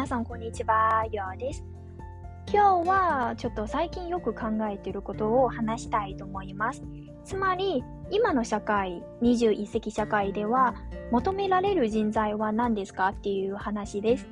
皆さんこんにちは、ようです。今日はちょっと最近よく考えていることを話したいと思います。つまり、今の社会、21世紀社会では求められる人材は何ですか？っていう話です。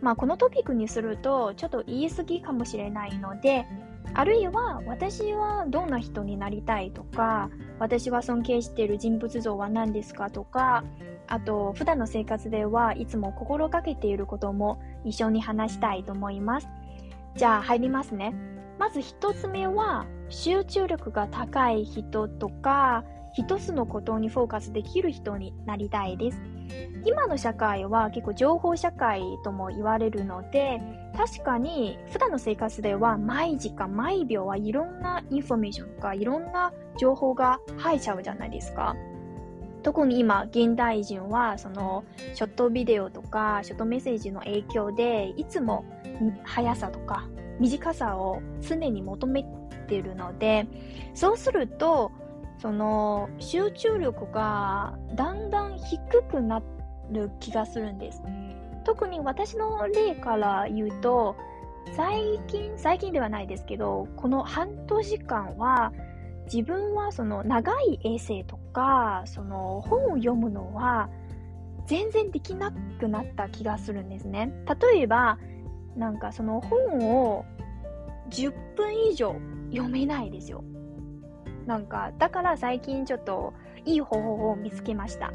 まあ、このトピックにするとちょっと言い過ぎかもしれないので、あるいは私はどんな人になりたいとか、私は尊敬している人物像は何ですかとか、あと普段の生活ではいつも心がけていることも一緒に話したいと思います。じゃあ入りますね。まず一つ目は集中力が高い人とか、一つのことにフォーカスできる人になりたいです。今の社会は結構情報社会とも言われるので、確かに普段の生活では毎時間毎秒はいろんなインフォメーションとかいろんな情報が入っちゃうじゃないですか。特に今、現代人は、その、ショットビデオとか、ショットメッセージの影響で、いつも速さとか短さを常に求めてるので、そうすると、その、集中力がだんだん低くなる気がするんです。特に私の例から言うと、最近、最近ではないですけど、この半年間は、自分はその長いエッセイとか、その本を読むのは全然できなくなった気がするんですね。例えば、なんかその本を10分以上読めないですよ。なんか、だから最近ちょっといい方法を見つけました。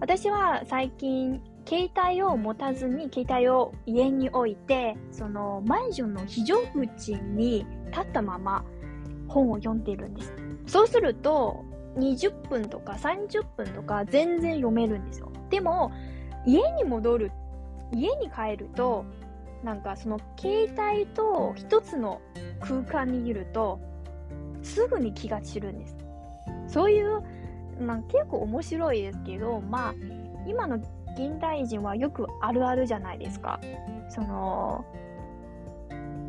私は最近、携帯を持たずに、携帯を家に置いて、そのマンションの非常口に立ったまま本を読んでいるんです。そうすると、20分とか30分とか全然読めるんですよ。でも、家に戻る、家に帰ると、なんかその携帯と一つの空間にいると、すぐに気が散るんです。そういう、まあ、結構面白いですけど、まあ、今の現代人はよくあるあるじゃないですか。その、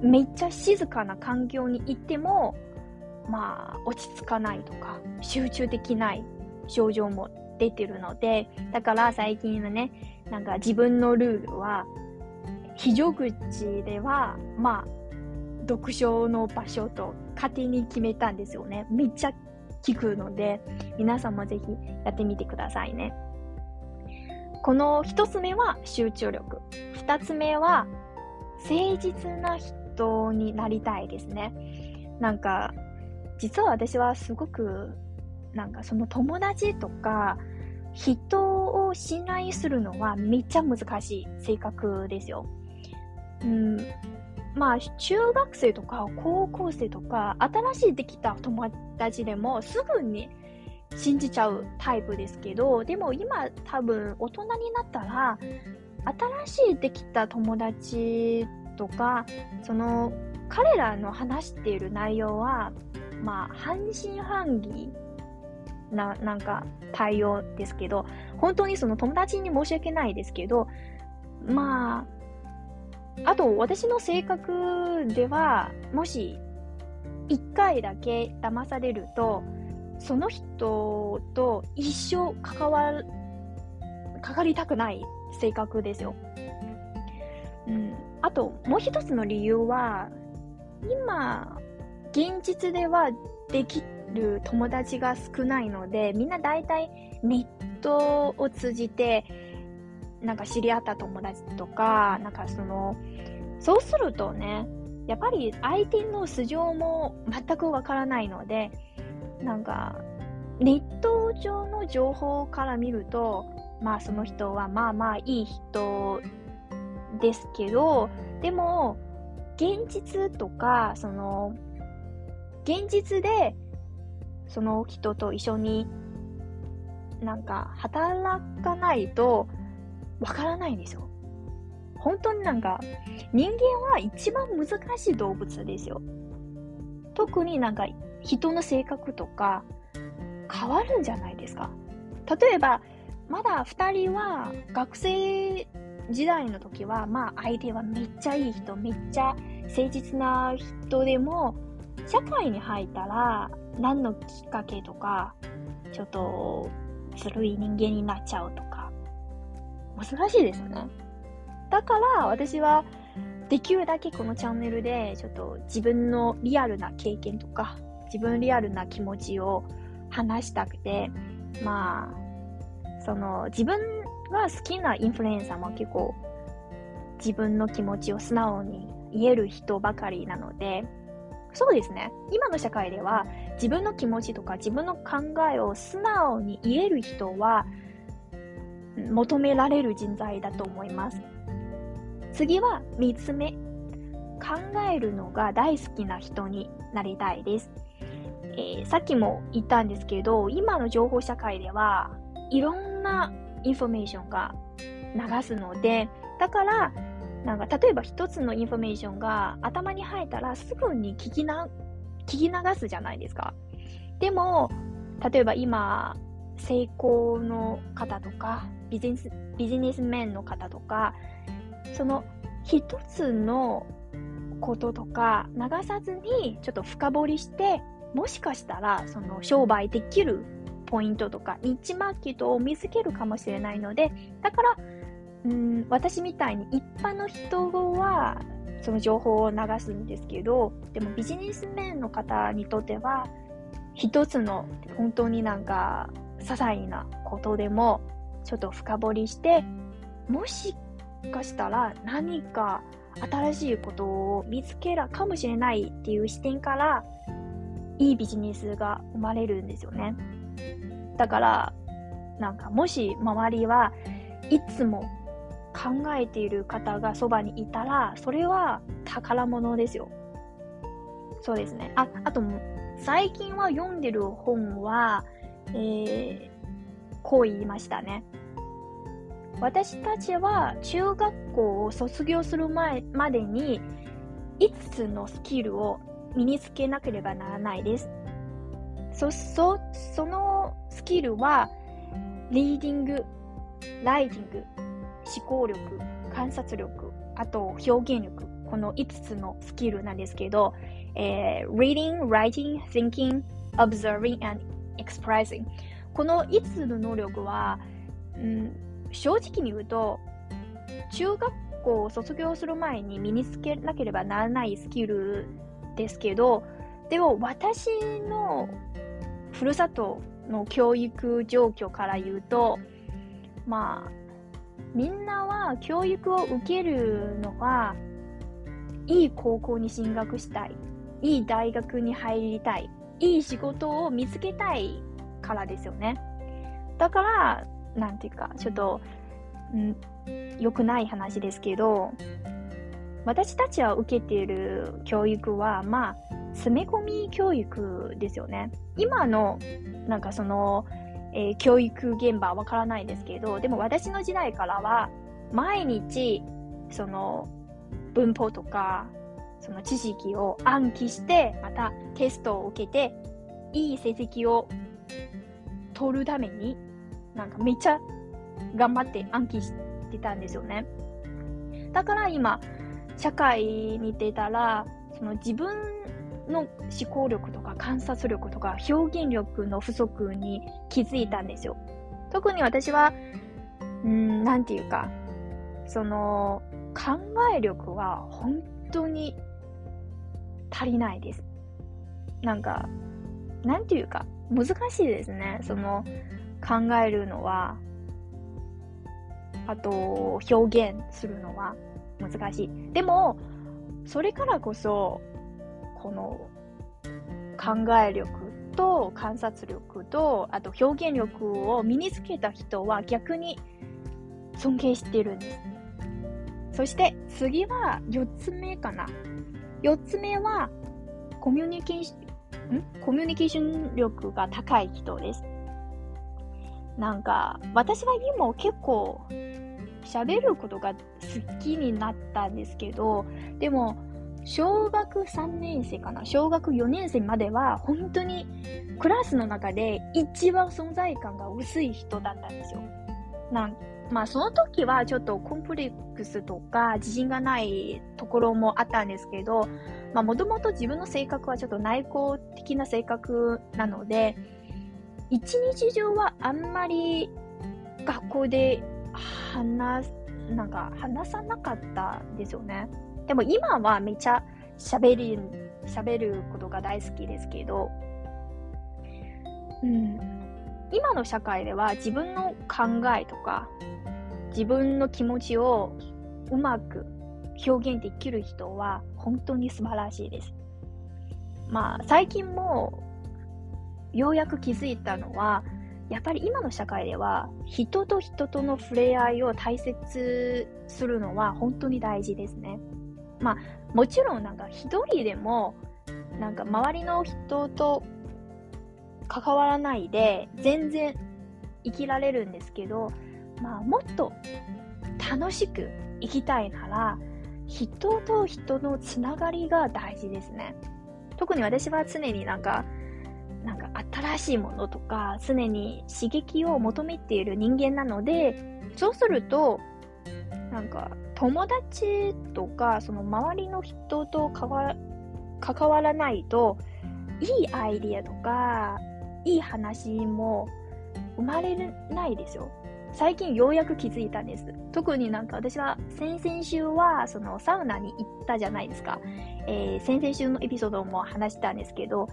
めっちゃ静かな環境に行っても、まあ、落ち着かないとか、集中できない症状も出てるので、だから最近のね、なんか自分のルールは、非常口では、まあ、読書の場所と勝手に決めたんですよね。めっちゃ効くので、皆さんもぜひやってみてくださいね。この一つ目は集中力。二つ目は誠実な人になりたいですね。なんか、実は私はすごく、なんかその友達とか、人を信頼するのはめっちゃ難しい性格ですよ。うん、まあ、中学生とか高校生とか、新しいできた友達でもすぐに信じちゃうタイプですけど、でも今多分大人になったら、新しいできた友達とか、その彼らの話している内容はまあ、半信半疑な、なんか、対応ですけど、本当にその友達に申し訳ないですけど、まあ、あと、私の性格では、もし、一回だけ騙されると、その人と一生関わる、かかりたくない性格ですよ。うん。あと、もう一つの理由は、今、現実ではできる友達が少ないので、みんな大体ネットを通じて、なんか知り合った友達とか、なんかその、そうするとね、やっぱり相手の素性も全くわからないので、なんか、ネット上の情報から見ると、まあその人はまあまあいい人ですけど、でも、現実とか、その、現実で、その人と一緒になんか働かないとわからないんですよ。本当になんか人間は一番難しい動物ですよ。特になんか人の性格とか変わるんじゃないですか。例えば、まだ二人は学生時代の時は、まあ相手はめっちゃいい人、めっちゃ誠実な人でも、社会に入ったら、何のきっかけとか、ちょっと、ずるい人間になっちゃうとか、難しいですよね。だから私はできるだけこのチャンネルでちょっと自分のリアルな経験とか自分リアルな気持ちを話したくてまあその自分が好きなインフルエンサーも結構自分の気持ちを素直に言える人ばかりなのでそうですね。今の社会では自分の気持ちとか自分の考えを素直に言える人は求められる人材だと思います。次は3つ目。考えるのが大好きな人になりたいです、えー、さっきも言ったんですけど今の情報社会ではいろんなインフォメーションが流すのでだからなんか例えば一つのインフォメーションが頭に入ったらすぐに聞きな聞き流すじゃないですか。でも例えば今成功の方とかビジネスビジネスメンの方とかその一つのこととか流さずにちょっと深掘りしてもしかしたらその商売できるポイントとかニッチマーケットを見つけるかもしれないのでだからうん私みたいに一般の人はその情報を流すんですけどでもビジネスメンの方にとっては一つの本当になんか些細なことでもちょっと深掘りしてもしかしたら何か新しいことを見つけるかもしれないっていう視点からいいビジネスが生まれるんですよね。だからなんかもし周りはいつも考えている方がそばにいたらそれは宝物ですよ。そうですね。あ、あと最近は読んでる本は、えー、こう言いましたね。私たちは中学校を卒業する前までに5つのスキルを身につけなければならないです。そ、そ、そのスキルは、リーディング、ライティング、思考力、観察力、あと表現力、この5つのスキルなんですけど、えー、reading, writing, thinking, observing, and expressing この5つの能力は、うん、正直に言うと、中学校を卒業する前に身につけなければならないスキルですけど、でも私のふるさとの教育状況から言うと、まあ、みんなは教育を受けるのは、いい高校に進学したい、いい大学に入りたい、いい仕事を見つけたいからですよね。だから、なんていうか、ちょっと、ん、良くない話ですけど、私たちは受けている教育は、まあ、詰め込み教育ですよね。今の、なんかその、えー、教育現場わからないですけど、でも私の時代からは、毎日、その、文法とか、その知識を暗記して、またテストを受けて、いい成績を取るために、なんかめっちゃ頑張って暗記してたんですよね。だから今、社会に出たら、その自分の思考力とか観察力とか表現力の不足に気づいたんですよ。特に私は、うん、なんていうか、その、考え力は本当に足りないです。なんか、なんていうか、難しいですね。その、考えるのは、あと、表現するのは難しい。でも、それからこそ、この考え力と観察力とあと表現力を身につけた人は逆に尊敬してるんです。そして次は4つ目かな。4つ目はコミュニケーション、ん？コミュニケーション力が高い人です。なんか、私は今結構喋ることが好きになったんですけど、でも小学3年生かな？小学4年生までは本当にクラスの中で一番存在感が薄い人だったんですよ。なんまあその時はちょっとコンプレックスとか自信がないところもあったんですけど、まあもともと自分の性格はちょっと内向的な性格なので、一日中はあんまり学校で話なんか話さなかったんですよね。でも今はめっちゃ喋る、喋ることが大好きですけど、うん。今の社会では自分の考えとか、自分の気持ちをうまく表現できる人は本当に素晴らしいです。まあ、最近もようやく気づいたのは、やっぱり今の社会では人と人との触れ合いを大切するのは本当に大事ですね。まあもちろんなんか一人でもなんか周りの人と関わらないで全然生きられるんですけど、まあもっと楽しく生きたいなら人と人のつながりが大事ですね。特に私は常になんかなんか新しいものとか常に刺激を求めている人間なのでそうするとなんか友達とかその周りの人と関わらないといいアイディアとかいい話も生まれないですよ。最近ようやく気づいたんです。特になんか私は先々週はそのサウナに行ったじゃないですか。えー、先々週のエピソードも話したんですけど、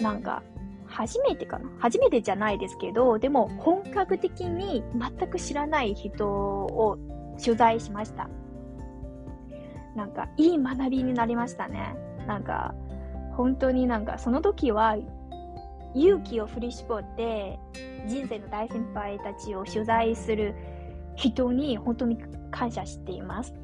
なんか、初めてかな？初めてじゃないですけど、でも本格的に全く知らない人を取材しました。なんか、いい学びになりましたね。なんか、本当になんか、その時は、勇気を振り絞って、人生の大先輩たちを取材する人に本当に感謝しています。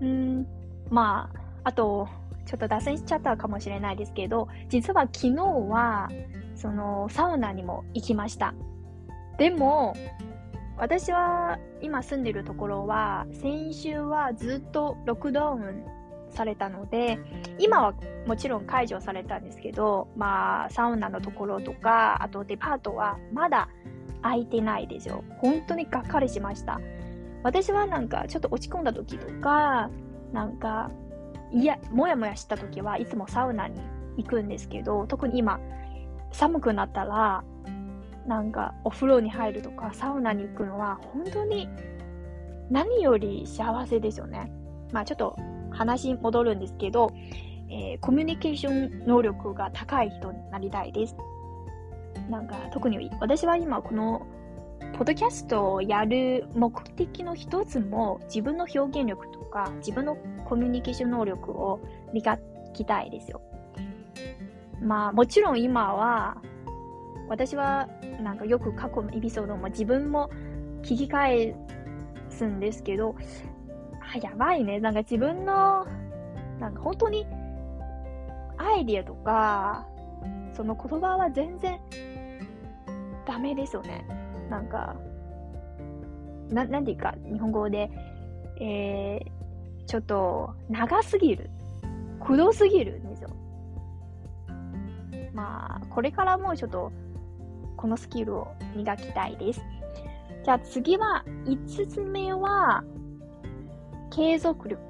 うん、まあ、あと、ちょっと脱線しちゃったかもしれないですけど、実は昨日は、その、サウナにも行きました。でも、私は今住んでるところは、先週はずっとロックダウンされたので、今はもちろん解除されたんですけど、まあ、サウナのところとか、あとデパートはまだ開いてないですよ。本当にがっかりしました。私はなんかちょっと落ち込んだ時とか、なんかいや、もやもやした時はいつもサウナに行くんですけど、特に今、寒くなったら、なんかお風呂に入るとかサウナに行くのは本当に何より幸せですよね。まあちょっと話戻るんですけど、えー、コミュニケーション能力が高い人になりたいです。なんか特に私は今このポッドキャストをやる目的の一つも自分の表現力とか自分のコミュニケーション能力を磨きたいですよ。まあもちろん今は私はなんかよく過去のエピソードも自分も聞き返すんですけど、あ、やばいね。なんか自分の、なんか本当にアイディアとか、その言葉は全然ダメですよね。なんか、ななんていうか、日本語で、えー、ちょっと長すぎる。くどすぎるんですよ。まあ、これからもちょっと、このスキルを磨きたいです。じゃあ次は、5つ目は、継続力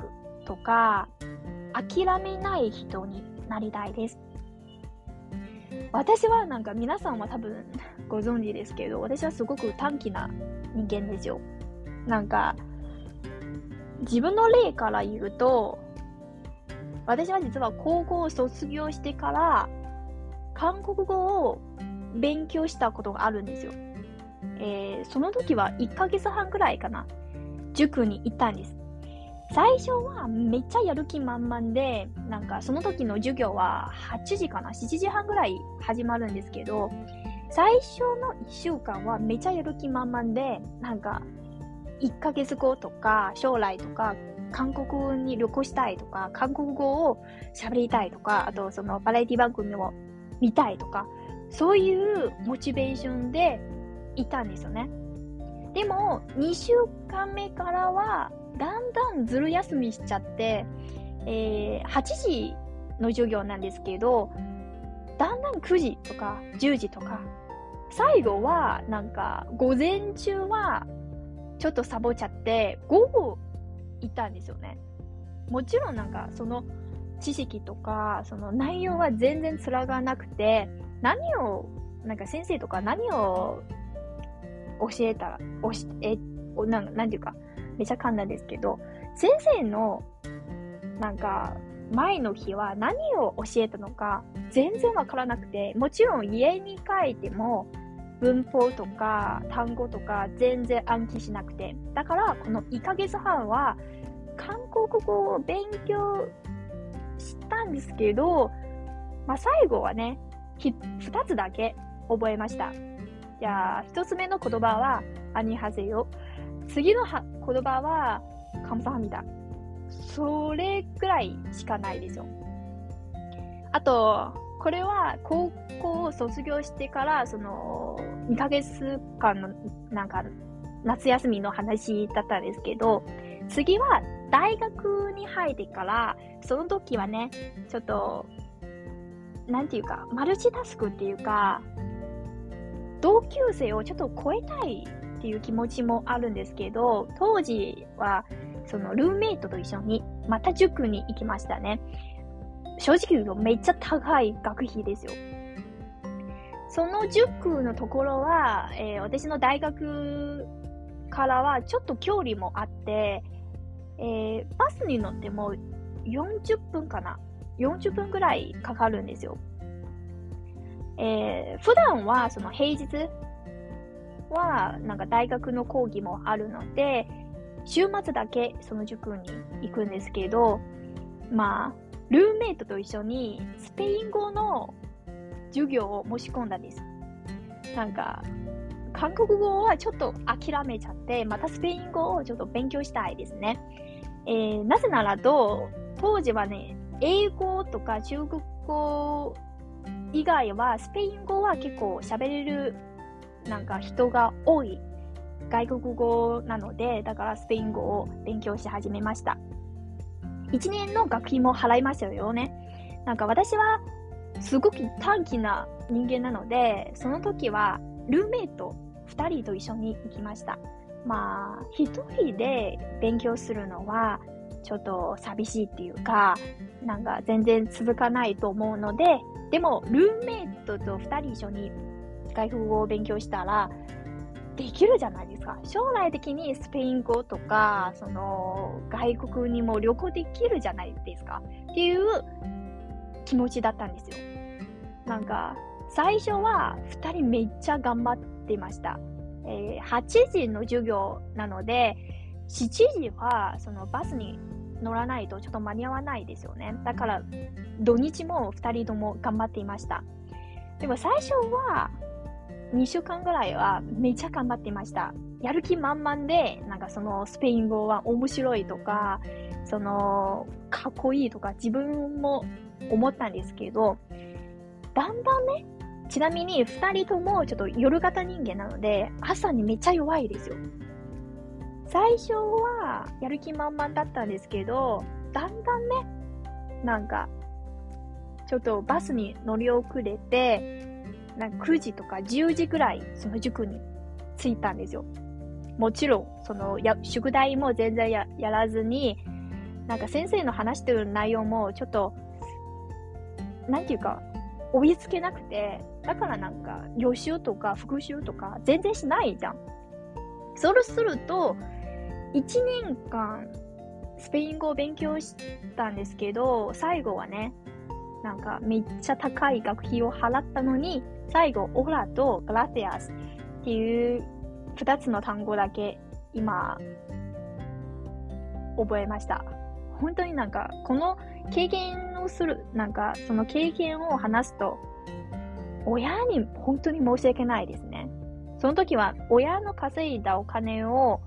とか、諦めない人になりたいです。私はなんか皆さんは多分ご存知ですけど、私はすごく短気な人間ですよ。なんか、自分の例から言うと、私は実は高校を卒業してから、韓国語を勉強したことがあるんですよ。えー、その時は1ヶ月半くらいかな、塾に行ったんです。最初はめっちゃやる気満々で、なんかその時の授業は8時かな ?7 時半ぐらい始まるんですけど、最初の1週間はめっちゃやる気満々で、なんか1ヶ月後とか将来とか韓国に旅行したいとか、韓国語を喋りたいとか、あとそのバラエティ番組を見たいとか、そういうモチベーションでいたんですよね。でも、2週間目からは、だんだんずる休みしちゃって、えー、8時の授業なんですけど、だんだん9時とか10時とか、最後はなんか午前中はちょっとサボっちゃって、午後行ったんですよね。もちろんなんかその知識とかその内容は全然つらがなくて、何を、なんか先生とか何を教えたら、教えおなんなんていうか、めちゃ簡単ですけど、先生の、なんか、前の日は何を教えたのか全然わからなくて、もちろん家に帰っても文法とか単語とか全然暗記しなくて。だからこの1ヶ月半は韓国語を勉強したんですけど、まあ最後はね、2つだけ覚えました。じゃあ、1つ目の言葉は、アニハゼヨ。次の言葉は、カムサハミダ。それくらいしかないですよ。あと、これは高校を卒業してから、その、2ヶ月間の、なんか、夏休みの話だったんですけど、次は大学に入ってから、その時はね、ちょっと、なんていうか、マルチタスクっていうか、同級生をちょっと超えたいっていう気持ちもあるんですけど、当時は、そのルーメイトと一緒にまた塾に行きましたね。正直言うとめっちゃ高い学費ですよ。その塾のところは、えー、私の大学からはちょっと距離もあって、えー、バスに乗っても40分かな ?40 分ぐらいかかるんですよ。えー、普段はその平日はなんか大学の講義もあるので、週末だけその塾に行くんですけど、まあ、ルーメイトと一緒にスペイン語の授業を申し込んだんです。なんか、韓国語はちょっと諦めちゃって、またスペイン語をちょっと勉強したいですね。えー、なぜならと、当時はね、英語とか中国語以外は、スペイン語は結構喋れるなんか人が多い外国語なので、だからスペイン語を勉強し始めました。1年の学費も払いましたよね。なんか私はすごく短気な人間なので、その時はルーメイト2人と一緒に行きました。まあ、1人で勉強するのはちょっと寂しいっていうか、なんか全然続かないと思うので、でもルーメイトと2人一緒に外国語を勉強したら、できるじゃないですか。将来的にスペイン語とか、その、外国にも旅行できるじゃないですか。っていう気持ちだったんですよ。なんか、最初は2人めっちゃ頑張ってました。えー、8時の授業なので、7時はそのバスに乗らないとちょっと間に合わないですよね。だから、土日も2人とも頑張っていました。でも最初は、2週間ぐらいはめっちゃ頑張っていました。やる気満々で、なんかそのスペイン語は面白いとか、その、かっこいいとか自分も思ったんですけど、だんだんね、ちなみに2人ともちょっと夜型人間なので、朝にめっちゃ弱いですよ。最初はやる気満々だったんですけど、だんだんね、なんか、ちょっとバスに乗り遅れて、なんか9時とか10時ぐらい、その塾に着いたんですよ。もちろん、その、や、宿題も全然ややらずに、なんか先生の話してる内容もちょっと、なんていうか、追いつけなくて、だからなんか予習とか復習とか全然しないじゃん。そうすると、1年間スペイン語を勉強したんですけど、最後はね、なんかめっちゃ高い学費を払ったのに、最後、オラとグラティアスっていう2つの単語だけ今、覚えました。本当になんか、この経験をする、なんか、その経験を話すと、親に本当に申し訳ないですね。その時は、親の稼いだお金を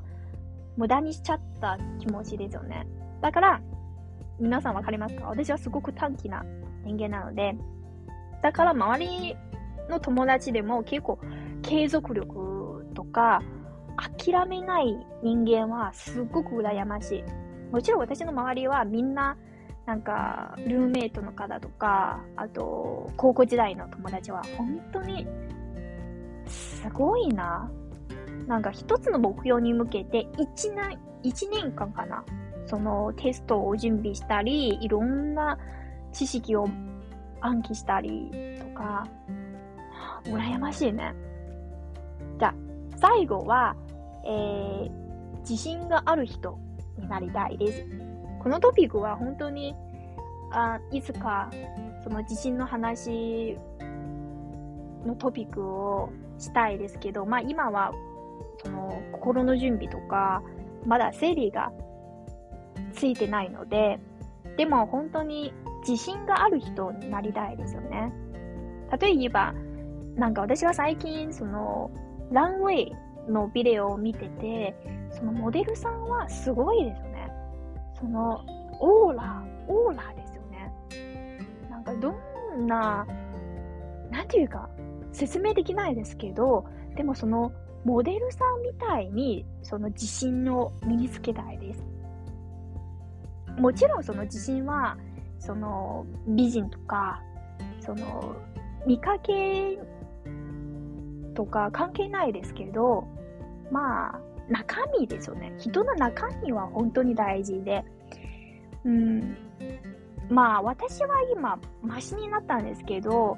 無駄にしちゃった気持ちですよね。だから、皆さんわかりますか？私はすごく短気な人間なので、だから周りの友達でも結構継続力とか諦めない人間はすごく羨ましい。もちろん私の周りはみんななんかルーメイトの方とか、あと高校時代の友達は本当にすごいな。なんか一つの目標に向けて1年、1年間かな。そのテストを準備したり、いろんな知識を暗記したりとか、羨ましいね。じゃあ、最後は、えー、自信がある人になりたいです。このトピックは本当に、あいつかその自信の話のトピックをしたいですけど、まあ今はその心の準備とか、まだ整理がついてないので、でも本当に自信がある人になりたいですよね。例えば、なんか私は最近、その、ランウェイのビデオを見てて、そのモデルさんはすごいですよね。その、オーラ、オーラですよね。なんかどんな、なんていうか、説明できないですけど、でもその、モデルさんみたいに、その自信を身につけたいです。もちろんその自信は、その美人とか、その見かけとか関係ないですけど、まあ、中身ですよね。人の中身は本当に大事で、うん、まあ、私は今、マシになったんですけど、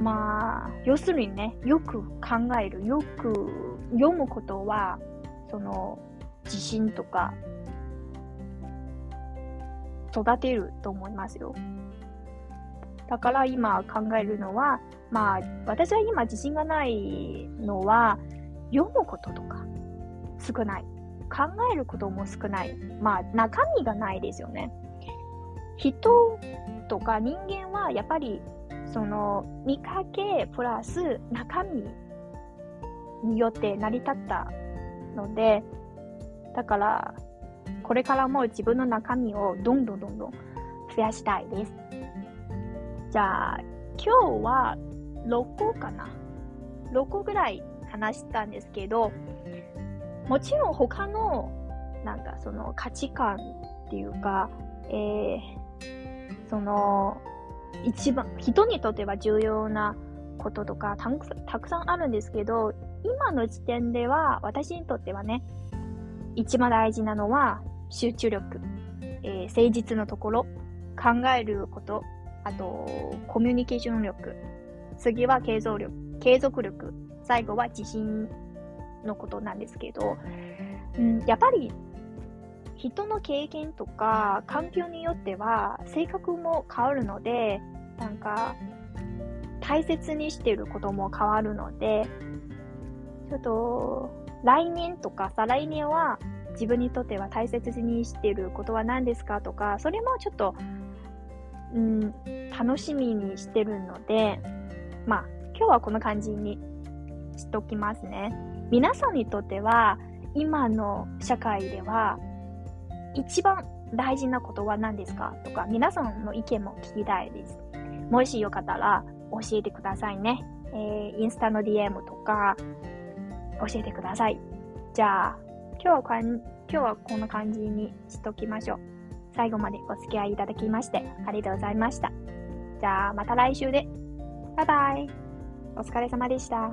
まあ、要するにね、よく考える、よく読むことは、その、自信とか、育てると思いますよ。だから今考えるのは、まあ、私は今自信がないのは、読むこととか少ない。考えることも少ない。まあ、中身がないですよね。人とか人間はやっぱり、その、見かけプラス中身によって成り立ったので、だから、これからも自分の中身をどんどんどんどん増やしたいです。じゃあ、今日は6個かな ?6 個ぐらい話したんですけど、もちろん他の、なんかその価値観っていうか、えー、その、一番、人にとっては重要なこととかたくさんあるんですけど、今の時点では私にとってはね、一番大事なのは集中力、えー、誠実のところ、考えること、あと、コミュニケーション力、次は継続力、継続力、最後は自信のことなんですけど、うん、やっぱり人の経験とか環境によっては性格も変わるので、なんか大切にしてることも変わるので、ちょっと来年とか再来年は自分にとっては大切にしてることは何ですかとか、それもちょっと、うん、楽しみにしてるので、まあ、今日はこの感じにしときますね。皆さんにとっては、今の社会では、一番大事なことは何ですかとか、皆さんの意見も聞きたいです。もしよかったら教えてくださいね。えー、インスタの DM とか教えてください。じゃあ、今日はかん今日はこんな感じにしときましょう。最後までお付き合いいただきましてありがとうございました。じゃあまた来週で。バイバイ。お疲れ様でした。